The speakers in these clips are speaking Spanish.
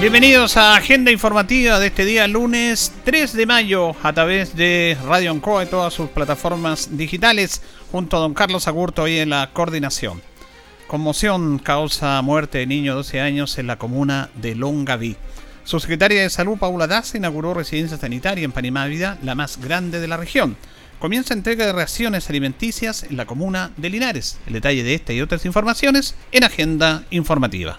Bienvenidos a Agenda Informativa de este día lunes 3 de mayo a través de Radio Ancoa y todas sus plataformas digitales junto a don Carlos Agurto hoy en la coordinación. Conmoción causa muerte de niño de 12 años en la comuna de Longaví. Su secretaria de Salud, Paula Daza, inauguró residencia sanitaria en Panimávida, la más grande de la región. Comienza entrega de raciones alimenticias en la comuna de Linares. El detalle de esta y otras informaciones en Agenda Informativa.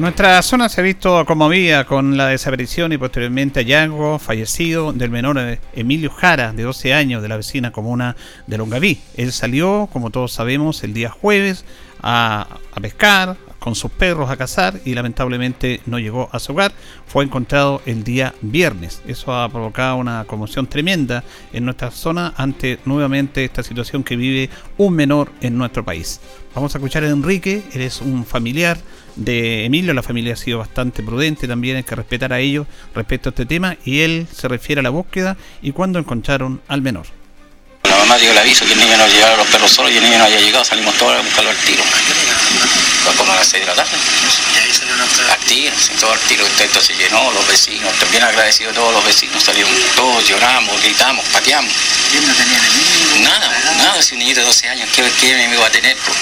Nuestra zona se ha visto conmovida con la desaparición y posteriormente hallazgo fallecido del menor Emilio Jara, de 12 años, de la vecina comuna de Longaví. Él salió, como todos sabemos, el día jueves a, a pescar, con sus perros a cazar y lamentablemente no llegó a su hogar. Fue encontrado el día viernes. Eso ha provocado una conmoción tremenda en nuestra zona ante nuevamente esta situación que vive un menor en nuestro país. Vamos a escuchar a Enrique, él es un familiar de Emilio, la familia ha sido bastante prudente también, hay que respetar a ellos respecto a este tema y él se refiere a la búsqueda y cuando encontraron al menor. La mamá dio el aviso que el niño no llegaba los perros solos y el niño no había llegado, salimos todos a buscarlo al tiro. Fue como a las 6 de la tarde. Y ahí salió una Al tiro, todo al tiro, esto se llenó, los vecinos, también agradecido a todos los vecinos, salieron todos, lloramos, gritamos, pateamos. ¿Quién no tenía enemigo? Nada, nada, si un niñito de 12 años, ¿qué, qué enemigo va a tener? Pues?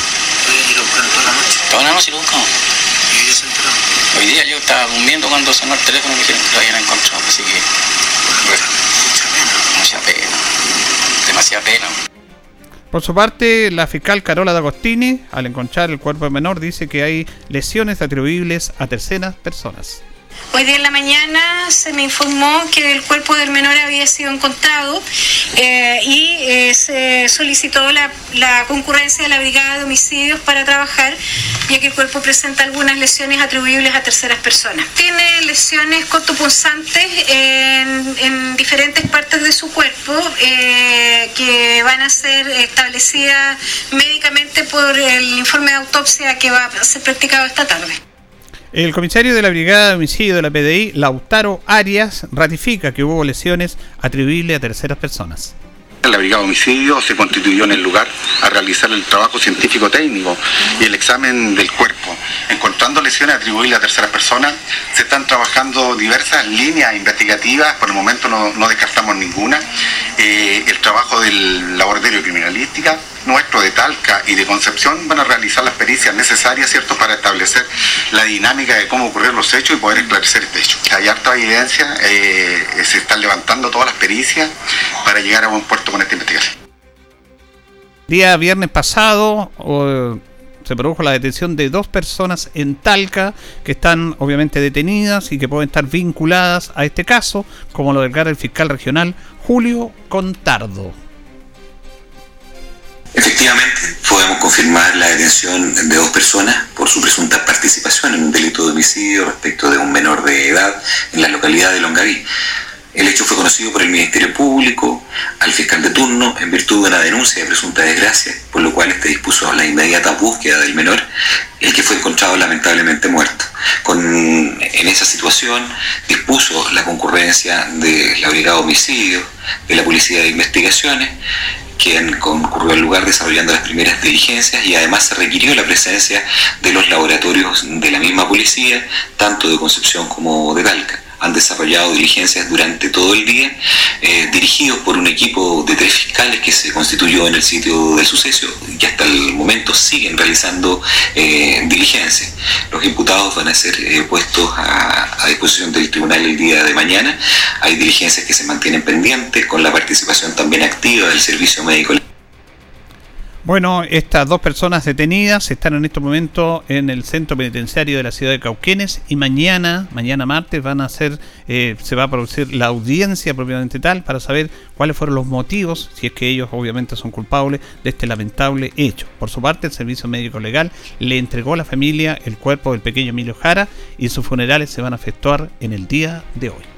Y lo buscaron toda la noche. Toda la noche lo buscamos. Y ellos se enteraron. Hoy día yo estaba durmiendo cuando sonó el teléfono y dijeron que lo habían encontrado, así que Mucha pena. demasiada pena. Por su parte, la fiscal Carola D'Agostini, al encontrar el cuerpo menor, dice que hay lesiones atribuibles a terceras personas. Hoy día en la mañana se me informó que el cuerpo del menor había sido encontrado eh, y eh, se solicitó la, la concurrencia de la Brigada de Homicidios para trabajar, ya que el cuerpo presenta algunas lesiones atribuibles a terceras personas. Tiene lesiones cortopunzantes en, en diferentes partes de su cuerpo eh, que van a ser establecidas médicamente por el informe de autopsia que va a ser practicado esta tarde. El comisario de la Brigada de Homicidio de la PDI, Lautaro Arias, ratifica que hubo lesiones atribuibles a terceras personas. La Brigada de Homicidio se constituyó en el lugar a realizar el trabajo científico técnico y el examen del cuerpo. Encontrando lesiones atribuibles a terceras personas, se están trabajando diversas líneas investigativas, por el momento no, descartamos ninguna. Eh, el trabajo del laboratorio criminalística, nuestro de Talca y de Concepción van a realizar las pericias necesarias, ¿cierto?, para establecer la dinámica de cómo ocurrieron los hechos y poder esclarecer este hecho. Hay harta evidencia, eh, se están levantando todas las pericias para llegar a buen puerto con esta investigación. Día viernes pasado se produjo la detención de dos personas en Talca que están obviamente detenidas y que pueden estar vinculadas a este caso, como lo declara el fiscal regional Julio Contardo. Efectivamente, podemos confirmar la detención de dos personas por su presunta participación en un delito de homicidio respecto de un menor de edad en la localidad de Longaví. El hecho fue conocido por el Ministerio Público al fiscal de turno en virtud de una denuncia de presunta desgracia, por lo cual este dispuso la inmediata búsqueda del menor, el que fue encontrado lamentablemente muerto. Con, en esa situación dispuso la concurrencia de la Brigada de Homicidios, de la Policía de Investigaciones, quien concurrió al lugar desarrollando las primeras diligencias y además se requirió la presencia de los laboratorios de la misma policía, tanto de Concepción como de Talca. Han desarrollado diligencias durante todo el día, eh, dirigidos por un equipo de tres fiscales que se constituyó en el sitio del suceso y hasta el momento siguen realizando eh, diligencias. Los imputados van a ser eh, puestos a, a disposición del tribunal el día de mañana. Hay diligencias que se mantienen pendientes con la participación también activa del servicio médico bueno, estas dos personas detenidas están en este momento en el centro penitenciario de la ciudad de Cauquenes y mañana, mañana martes, van a hacer, eh, se va a producir la audiencia propiamente tal para saber cuáles fueron los motivos, si es que ellos obviamente son culpables de este lamentable hecho. Por su parte, el Servicio Médico Legal le entregó a la familia el cuerpo del pequeño Emilio Jara y sus funerales se van a efectuar en el día de hoy.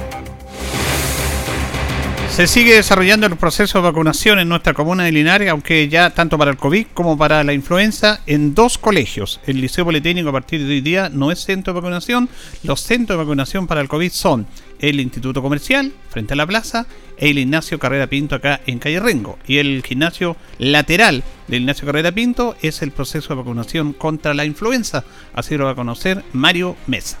Se sigue desarrollando el proceso de vacunación en nuestra comuna de Linares, aunque ya tanto para el COVID como para la influenza, en dos colegios. El Liceo Politécnico a partir de hoy día no es centro de vacunación. Los centros de vacunación para el COVID son el Instituto Comercial, frente a la plaza, e el Ignacio Carrera Pinto acá en Calle Rengo. Y el gimnasio lateral del Ignacio Carrera Pinto es el proceso de vacunación contra la influenza. Así lo va a conocer Mario Mesa.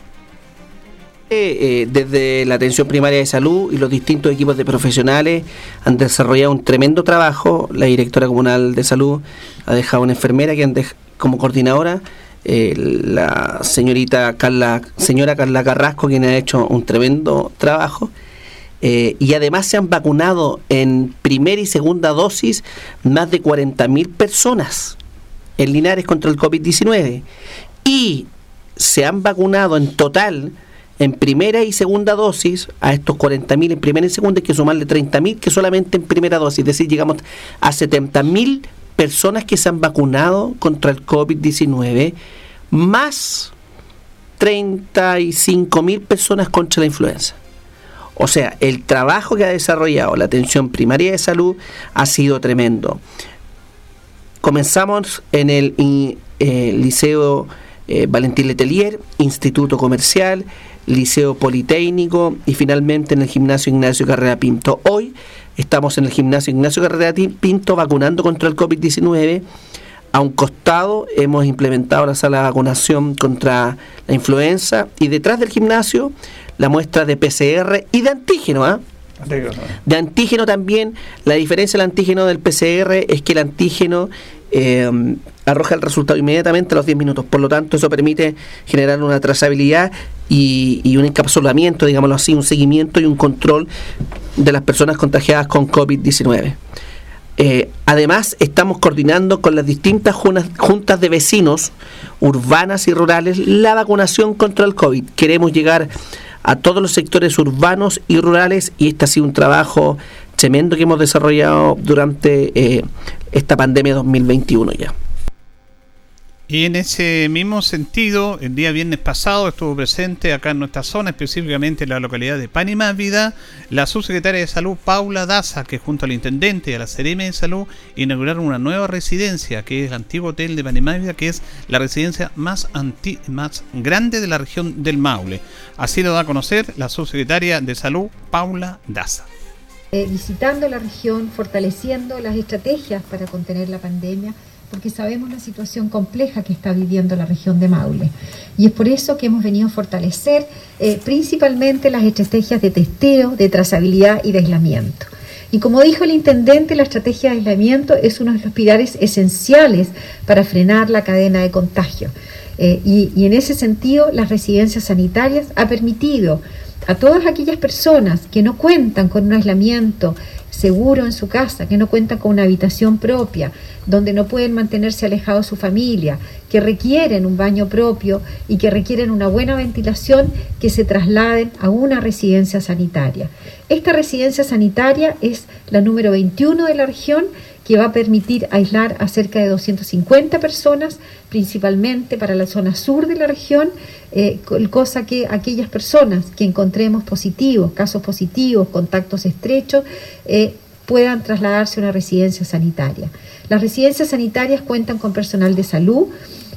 Eh, desde la atención primaria de salud y los distintos equipos de profesionales han desarrollado un tremendo trabajo. La directora comunal de salud ha dejado una enfermera que como coordinadora, eh, la señorita Carla, señora Carla Carrasco, quien ha hecho un tremendo trabajo. Eh, y además se han vacunado en primera y segunda dosis más de 40.000 personas en Linares contra el COVID-19. Y se han vacunado en total en primera y segunda dosis, a estos 40.000 en primera y segunda, hay que sumarle 30.000 que solamente en primera dosis, es decir, llegamos a 70.000 personas que se han vacunado contra el COVID-19, más 35.000 personas contra la influenza. O sea, el trabajo que ha desarrollado la atención primaria de salud ha sido tremendo. Comenzamos en el eh, Liceo eh, Valentín Letelier, Instituto Comercial, Liceo Politécnico y finalmente en el gimnasio Ignacio Carrera Pinto. Hoy estamos en el gimnasio Ignacio Carrera Pinto vacunando contra el COVID-19. A un costado hemos implementado la sala de vacunación contra la influenza y detrás del gimnasio la muestra de PCR y de antígeno. ¿ah? De antígeno también, la diferencia del antígeno del PCR es que el antígeno eh, arroja el resultado inmediatamente a los 10 minutos. Por lo tanto, eso permite generar una trazabilidad y, un encapsulamiento, digámoslo así, un seguimiento y un control de las personas contagiadas con COVID-19. Eh, además, estamos coordinando con las distintas juntas de vecinos urbanas y rurales la vacunación contra el COVID. Queremos llegar a todos los sectores urbanos y rurales y este ha sido un trabajo tremendo que hemos desarrollado durante eh, esta pandemia 2021 ya. Y en ese mismo sentido, el día viernes pasado estuvo presente acá en nuestra zona, específicamente en la localidad de Panimávida, la subsecretaria de Salud Paula Daza, que junto al intendente y a la Sereme de Salud inauguraron una nueva residencia, que es el antiguo hotel de Panimávida, que es la residencia más, más grande de la región del Maule. Así lo da a conocer la subsecretaria de Salud Paula Daza. Eh, visitando la región, fortaleciendo las estrategias para contener la pandemia porque sabemos la situación compleja que está viviendo la región de Maule. Y es por eso que hemos venido a fortalecer eh, principalmente las estrategias de testeo, de trazabilidad y de aislamiento. Y como dijo el intendente, la estrategia de aislamiento es uno de los pilares esenciales para frenar la cadena de contagio. Eh, y, y en ese sentido, las residencias sanitarias ha permitido a todas aquellas personas que no cuentan con un aislamiento seguro en su casa, que no cuentan con una habitación propia, donde no pueden mantenerse alejados de su familia, que requieren un baño propio y que requieren una buena ventilación, que se trasladen a una residencia sanitaria. Esta residencia sanitaria es la número 21 de la región que va a permitir aislar a cerca de 250 personas, principalmente para la zona sur de la región, eh, cosa que aquellas personas que encontremos positivos, casos positivos, contactos estrechos, eh, puedan trasladarse a una residencia sanitaria. Las residencias sanitarias cuentan con personal de salud,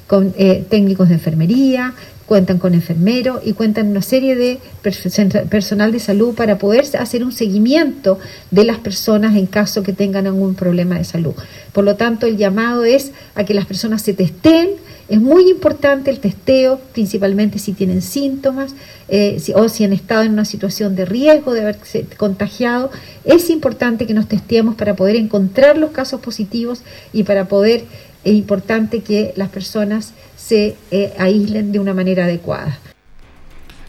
con eh, técnicos de enfermería, cuentan con enfermeros y cuentan una serie de personal de salud para poder hacer un seguimiento de las personas en caso que tengan algún problema de salud. Por lo tanto, el llamado es a que las personas se testen. Es muy importante el testeo, principalmente si tienen síntomas eh, o si han estado en una situación de riesgo de haberse contagiado. Es importante que nos testeemos para poder encontrar los casos positivos y para poder, es importante que las personas se eh, aíslen de una manera adecuada.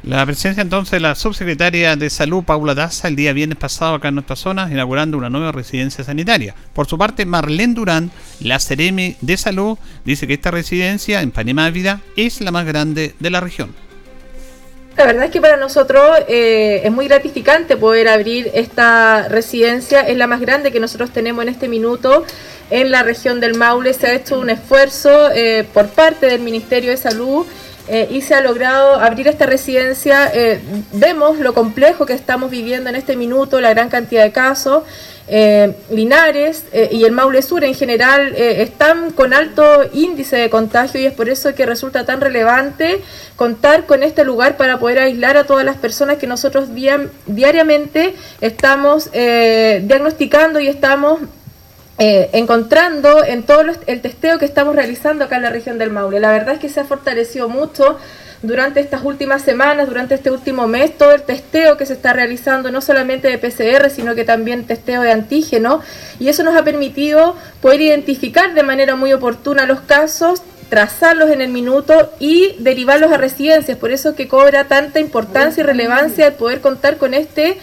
La presencia entonces de la subsecretaria de Salud, Paula Daza, el día viernes pasado acá en nuestra zona, inaugurando una nueva residencia sanitaria. Por su parte, Marlene Durán, la Ceremi de Salud, dice que esta residencia en Panamá Vida es la más grande de la región. La verdad es que para nosotros eh, es muy gratificante poder abrir esta residencia, es la más grande que nosotros tenemos en este minuto en la región del Maule. Se ha hecho un esfuerzo eh, por parte del Ministerio de Salud eh, y se ha logrado abrir esta residencia. Eh, vemos lo complejo que estamos viviendo en este minuto, la gran cantidad de casos. Linares y el Maule Sur en general están con alto índice de contagio y es por eso que resulta tan relevante contar con este lugar para poder aislar a todas las personas que nosotros diariamente estamos diagnosticando y estamos eh, encontrando en todo el testeo que estamos realizando acá en la región del Maule. La verdad es que se ha fortalecido mucho durante estas últimas semanas, durante este último mes, todo el testeo que se está realizando, no solamente de PCR, sino que también testeo de antígeno, y eso nos ha permitido poder identificar de manera muy oportuna los casos, trazarlos en el minuto y derivarlos a residencias. Por eso que cobra tanta importancia y relevancia el poder contar con este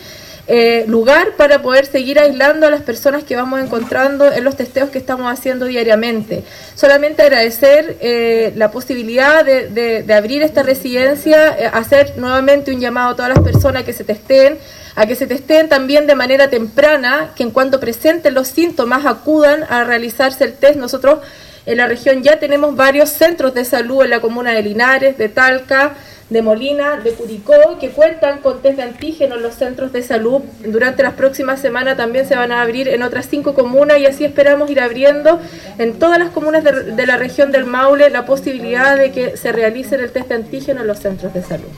eh, lugar para poder seguir aislando a las personas que vamos encontrando en los testeos que estamos haciendo diariamente. Solamente agradecer eh, la posibilidad de, abrir esta residencia, eh, hacer nuevamente un llamado a todas las personas que se testeen, a que se testeen también de manera temprana, que en cuanto presenten los síntomas acudan a realizarse el test. Nosotros en la región ya tenemos varios centros de salud en la comuna de Linares, de Talca, de Molina, de Curicó, que cuentan con test de antígeno en los centros de salud. Durante las próximas semanas también se van a abrir en otras cinco comunas y así esperamos ir abriendo en todas las comunas de, la región del Maule la posibilidad de que se realice el test de antígeno en los centros de salud.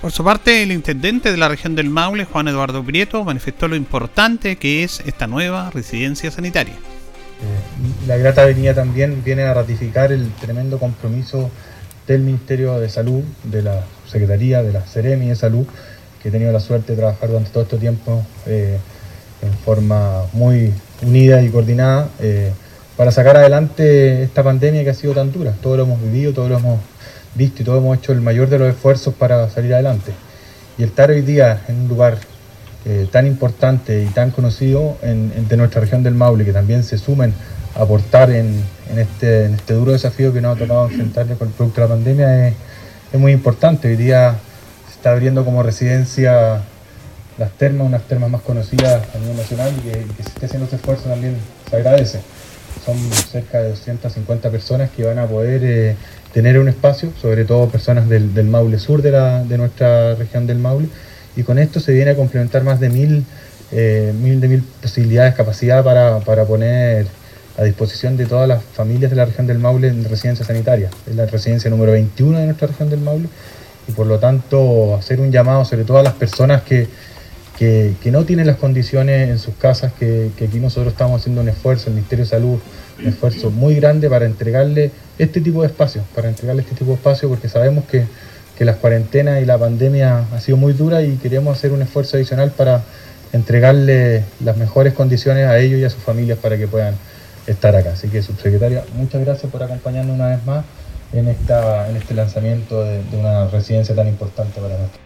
Por su parte, el intendente de la región del Maule, Juan Eduardo Prieto, manifestó lo importante que es esta nueva residencia sanitaria. Eh, la grata venía también viene a ratificar el tremendo compromiso del Ministerio de Salud, de la Secretaría, de la Ceremi de Salud, que he tenido la suerte de trabajar durante todo este tiempo eh, en forma muy unida y coordinada eh, para sacar adelante esta pandemia que ha sido tan dura. Todo lo hemos vivido, todo lo hemos visto y todos hemos hecho el mayor de los esfuerzos para salir adelante. Y estar hoy día en un lugar eh, tan importante y tan conocido de nuestra región del Maule, que también se sumen a aportar en, este, en este duro desafío que nos ha tocado enfrentarle con el producto de la pandemia es, muy importante. Hoy día se está abriendo como residencia las termas, unas termas más conocidas a nivel nacional y que, que se esté haciendo ese esfuerzo también se agradece. Son cerca de 250 personas que van a poder eh, tener un espacio, sobre todo personas del, del Maule Sur de, la, de nuestra región del Maule, y con esto se viene a complementar más de mil, eh, mil de mil posibilidades, capacidad para, para poner a disposición de todas las familias de la región del Maule en residencia sanitaria. Es la residencia número 21 de nuestra región del Maule y por lo tanto hacer un llamado sobre todo a las personas que, que, no tienen las condiciones en sus casas, que, que, aquí nosotros estamos haciendo un esfuerzo, el Ministerio de Salud, un esfuerzo muy grande para entregarle este tipo de espacios, para entregarle este tipo de espacios porque sabemos que, que las cuarentenas y la pandemia ha sido muy dura y queremos hacer un esfuerzo adicional para entregarle las mejores condiciones a ellos y a sus familias para que puedan estar acá. Así que, subsecretaria, muchas gracias por acompañarnos una vez más en, esta, en este lanzamiento de, una residencia tan importante para nosotros.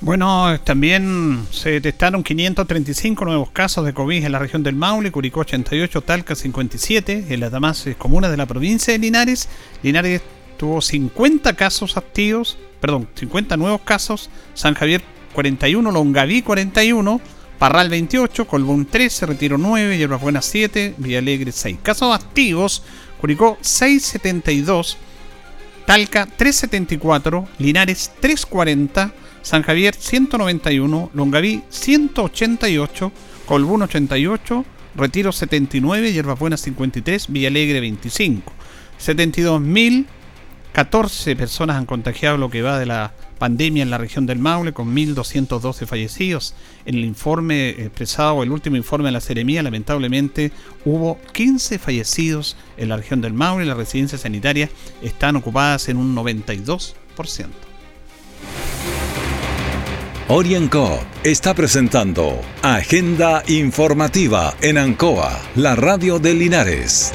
Bueno, también se detectaron 535 nuevos casos de COVID en la región del Maule, Curicó 88, Talca 57, en las demás comunas de la provincia de Linares. Linares tuvo 50 casos activos, perdón, 50 nuevos casos, San Javier 41, Longaví 41, Parral 28, Colbún 13, Retiro 9, Hierbas Buenas 7, Villalegre 6. Casos activos, Curicó 672, Talca 374, Linares 340, San Javier 191, Longaví 188, Colbún 88, Retiro 79, Hierbas Buenas 53, Villalegre 25. 72.014 personas han contagiado lo que va de la pandemia en la región del Maule, con 1.212 fallecidos. En el informe expresado, el último informe de la Seremía, lamentablemente hubo 15 fallecidos en la región del Maule. Las residencias sanitarias están ocupadas en un 92%. Orienco está presentando Agenda Informativa en Ancoa, la radio de Linares.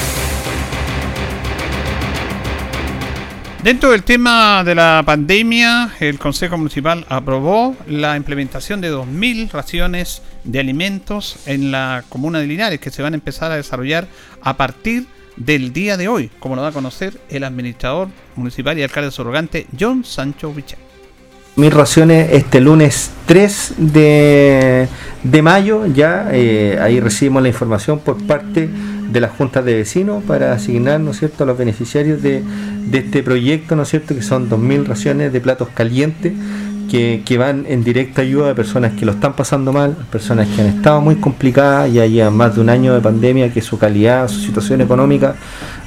Dentro del tema de la pandemia, el Consejo Municipal aprobó la implementación de 2.000 raciones de alimentos en la comuna de Linares que se van a empezar a desarrollar a partir del día de hoy, como lo da a conocer el administrador municipal y alcalde surrogante John Sancho Vichet. Mil raciones este lunes 3 de, de mayo, ya eh, ahí recibimos la información por parte de las juntas de vecinos para asignar, ¿no es cierto?, a los beneficiarios de, de este proyecto, ¿no es cierto?, que son 2.000 raciones de platos calientes que, que, van en directa ayuda a personas que lo están pasando mal, personas que han estado muy complicadas, ya llevan más de un año de pandemia, que su calidad, su situación económica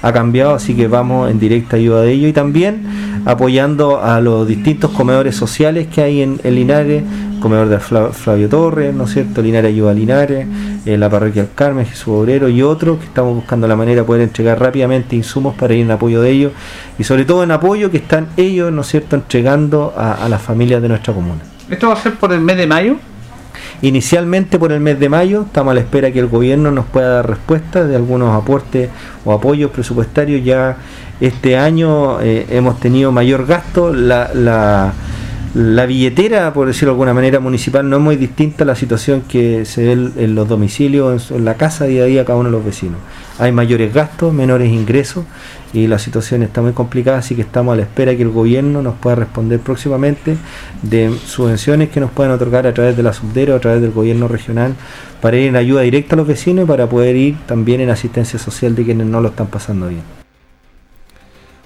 ha cambiado, así que vamos en directa ayuda de ellos y también apoyando a los distintos comedores sociales que hay en, en Linares, comedor de Flavio Torres, ¿no es cierto? Linares Ayuda a Linares, eh, la parroquia del Carmen, Jesús Obrero y otros que estamos buscando la manera de poder entregar rápidamente insumos para ir en apoyo de ellos y sobre todo en apoyo que están ellos, ¿no es cierto?, entregando a, a las familias de nuestra comuna. ¿Esto va a ser por el mes de mayo? Inicialmente por el mes de mayo estamos a la espera que el gobierno nos pueda dar respuesta de algunos aportes o apoyos presupuestarios. Ya este año eh, hemos tenido mayor gasto. La, la, la, billetera, por decirlo de alguna manera, municipal no es muy distinta a la situación que se ve en los domicilios, en, la casa día a día cada uno de los vecinos. Hay mayores gastos, menores ingresos y la situación está muy complicada, así que estamos a la espera que el gobierno nos pueda responder próximamente de subvenciones que nos puedan otorgar a través de la subdera o a través del gobierno regional para ir en ayuda directa a los vecinos y para poder ir también en asistencia social de quienes no lo están pasando bien.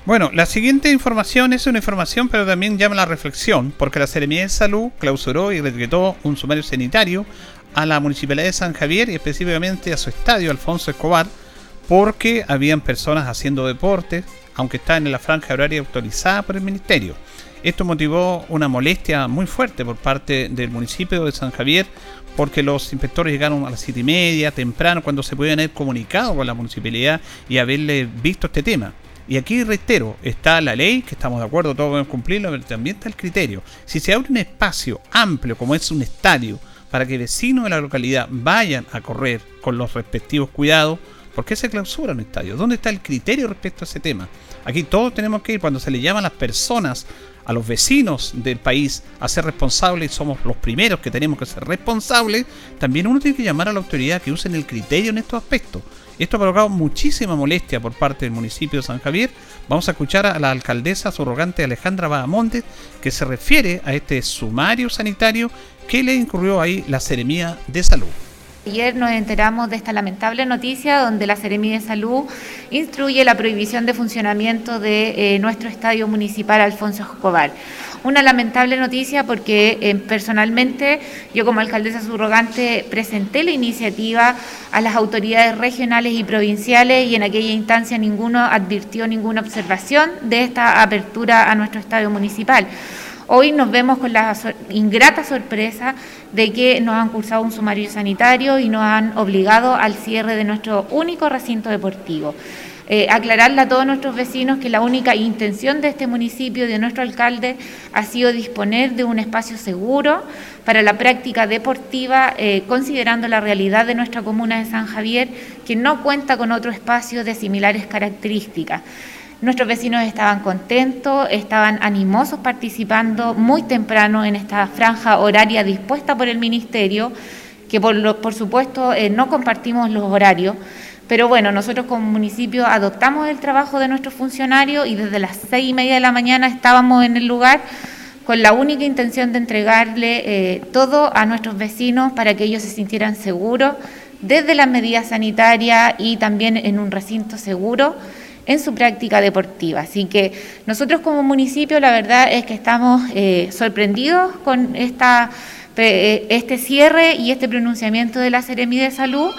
Bueno, la siguiente información es una información, pero también llama la reflexión, porque la Seremía de Salud clausuró y decretó un sumario sanitario a la Municipalidad de San Javier y específicamente a su estadio Alfonso Escobar, porque habían personas haciendo deportes, aunque están en la franja horaria autorizada por el Ministerio. Esto motivó una molestia muy fuerte por parte del municipio de San Javier, porque los inspectores llegaron a las siete y media, temprano, cuando se podían haber comunicado con la municipalidad y haberle visto este tema. Y aquí reitero, está la ley, que estamos de acuerdo, todos podemos cumplirlo, pero también está el criterio. Si se abre un espacio amplio, como es un estadio, para que vecinos de la localidad vayan a correr con los respectivos cuidados, ¿por qué se clausura un estadio? ¿Dónde está el criterio respecto a ese tema? Aquí todos tenemos que ir, cuando se le llaman a las personas, a los vecinos del país, a ser responsables, somos los primeros que tenemos que ser responsables, también uno tiene que llamar a la autoridad que usen el criterio en estos aspectos. Esto ha provocado muchísima molestia por parte del municipio de San Javier. Vamos a escuchar a la alcaldesa surrogante Alejandra Bahamontes, que se refiere a este sumario sanitario que le incurrió ahí la Seremía de Salud. Ayer nos enteramos de esta lamentable noticia donde la Seremía de Salud instruye la prohibición de funcionamiento de eh, nuestro estadio municipal Alfonso Escobar. Una lamentable noticia porque eh, personalmente yo como alcaldesa subrogante presenté la iniciativa a las autoridades regionales y provinciales y en aquella instancia ninguno advirtió ninguna observación de esta apertura a nuestro estadio municipal. Hoy nos vemos con la ingrata sorpresa de que nos han cursado un sumario sanitario y nos han obligado al cierre de nuestro único recinto deportivo. Eh, aclararle a todos nuestros vecinos que la única intención de este municipio, de nuestro alcalde, ha sido disponer de un espacio seguro para la práctica deportiva, eh, considerando la realidad de nuestra comuna de San Javier, que no cuenta con otro espacio de similares características. Nuestros vecinos estaban contentos, estaban animosos participando muy temprano en esta franja horaria dispuesta por el Ministerio, que por, supuesto eh, no compartimos los horarios, pero bueno, nosotros como municipio adoptamos el trabajo de nuestros funcionarios y desde las seis y media de la mañana estábamos en el lugar con la única intención de entregarle eh, todo a nuestros vecinos para que ellos se sintieran seguros desde las medidas sanitarias y también en un recinto seguro en su práctica deportiva. Así que nosotros como municipio la verdad es que estamos eh, sorprendidos con esta, eh, este cierre y este pronunciamiento de la Seremi de Salud.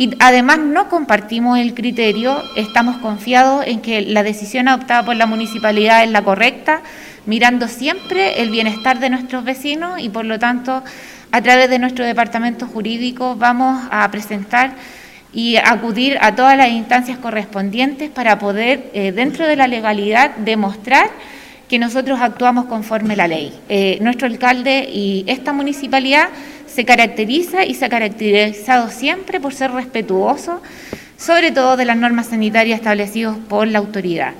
Y además no compartimos el criterio, estamos confiados en que la decisión adoptada por la municipalidad es la correcta, mirando siempre el bienestar de nuestros vecinos y por lo tanto a través de nuestro departamento jurídico vamos a presentar y acudir a todas las instancias correspondientes para poder, eh, dentro de la legalidad, demostrar que nosotros actuamos conforme la ley. Eh, nuestro alcalde y esta municipalidad se caracteriza y se ha caracterizado siempre por ser respetuoso, sobre todo de las normas sanitarias establecidas por la autoridad.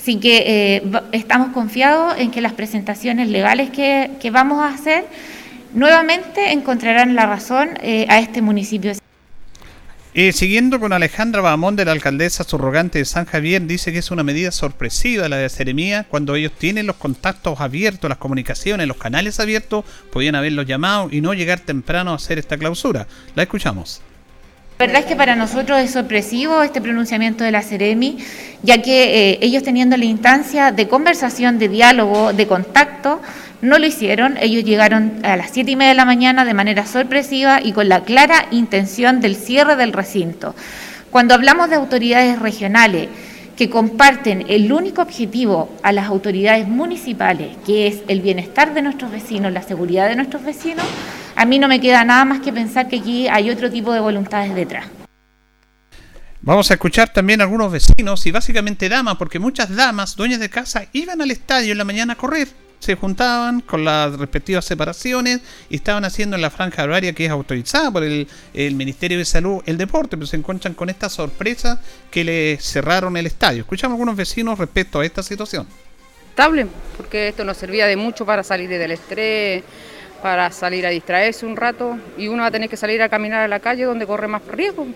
Así que eh, estamos confiados en que las presentaciones legales que, que, vamos a hacer nuevamente encontrarán la razón a este municipio. Eh, siguiendo con Alejandra Bamón de la alcaldesa subrogante de San Javier, dice que es una medida sorpresiva la de Ceremía cuando ellos tienen los contactos abiertos, las comunicaciones, los canales abiertos, podían haberlos llamado y no llegar temprano a hacer esta clausura. La escuchamos. La verdad es que para nosotros es sorpresivo este pronunciamiento de la Ceremi, ya que eh, ellos teniendo la instancia de conversación, de diálogo, de contacto, no lo hicieron, ellos llegaron a las siete y media de la mañana de manera sorpresiva y con la clara intención del cierre del recinto. Cuando hablamos de autoridades regionales que comparten el único objetivo a las autoridades municipales, que es el bienestar de nuestros vecinos, la seguridad de nuestros vecinos, a mí no me queda nada más que pensar que aquí hay otro tipo de voluntades detrás. Vamos a escuchar también a algunos vecinos y básicamente damas, porque muchas damas, dueñas de casa, iban al estadio en la mañana a correr se juntaban con las respectivas separaciones y estaban haciendo en la franja horaria que es autorizada por el, Ministerio de Salud el deporte, pero se encuentran con esta sorpresa que le cerraron el estadio. Escuchamos a algunos vecinos respecto a esta situación. Estable, porque esto nos servía de mucho para salir del estrés, para salir a distraerse un rato y uno va a tener que salir a caminar a la calle donde corre más riesgo.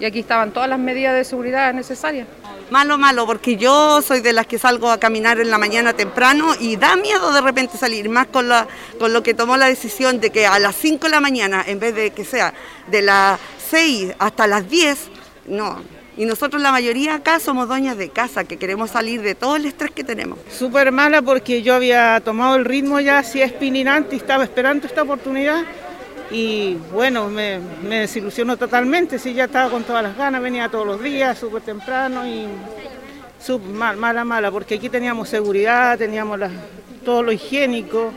Y aquí estaban todas las medidas de seguridad necesarias. Malo, malo, porque yo soy de las que salgo a caminar en la mañana temprano y da miedo de repente salir, más con, lo que tomó la decisión de que a las 5 de la mañana, en vez de que sea de las 6 hasta las 10, no. Y nosotros la mayoría acá somos dueñas de casa, que queremos salir de todo el estrés que tenemos. Súper mala porque yo había tomado el ritmo ya así espinilante y estaba esperando esta oportunidad y bueno, me, desilusionó totalmente, sí, ya estaba con todas las ganas, venía todos los días, súper temprano y súper mal, mala, mala, porque aquí teníamos seguridad, teníamos todo lo higiénico,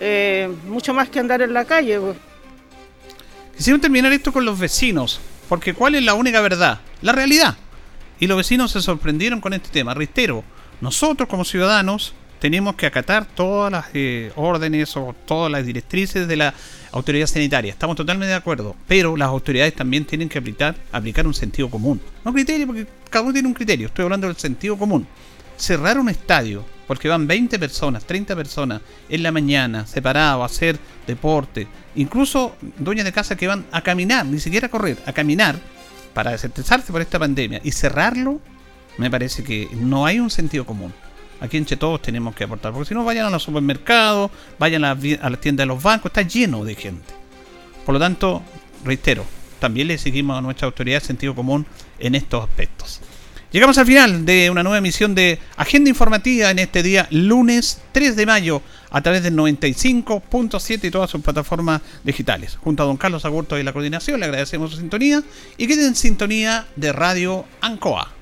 eh, mucho más que andar en la calle. Pues. Quisiera terminar esto con los vecinos, porque ¿cuál es la única verdad? La realidad. Y los vecinos se sorprendieron con este tema. Reitero, nosotros como ciudadanos tenemos que acatar todas las eh, órdenes o todas las directrices de la autoridad sanitaria. Estamos totalmente de acuerdo. Pero las autoridades también tienen que aplicar, aplicar un sentido común. No criterio, porque cada uno tiene un criterio. Estoy hablando del sentido común. Cerrar un estadio, porque van 20 personas, 30 personas en la mañana, separados, a hacer deporte. Incluso dueñas de casa que van a caminar, ni siquiera a correr, a caminar para desestresarse por esta pandemia. Y cerrarlo, me parece que no hay un sentido común. Aquí en todos tenemos que aportar, porque si no vayan a los supermercados, vayan a, la, a tiendas de los bancos, está lleno de gente. Por lo tanto, reitero, también le seguimos a nuestra autoridad sentido común en estos aspectos. Llegamos al final de una nueva emisión de Agenda Informativa en este día, lunes 3 de mayo. a través del 95.7 y todas sus plataformas digitales. Junto a don Carlos Agurto y la coordinación, le agradecemos su sintonía y queden en sintonía de Radio Ancoa.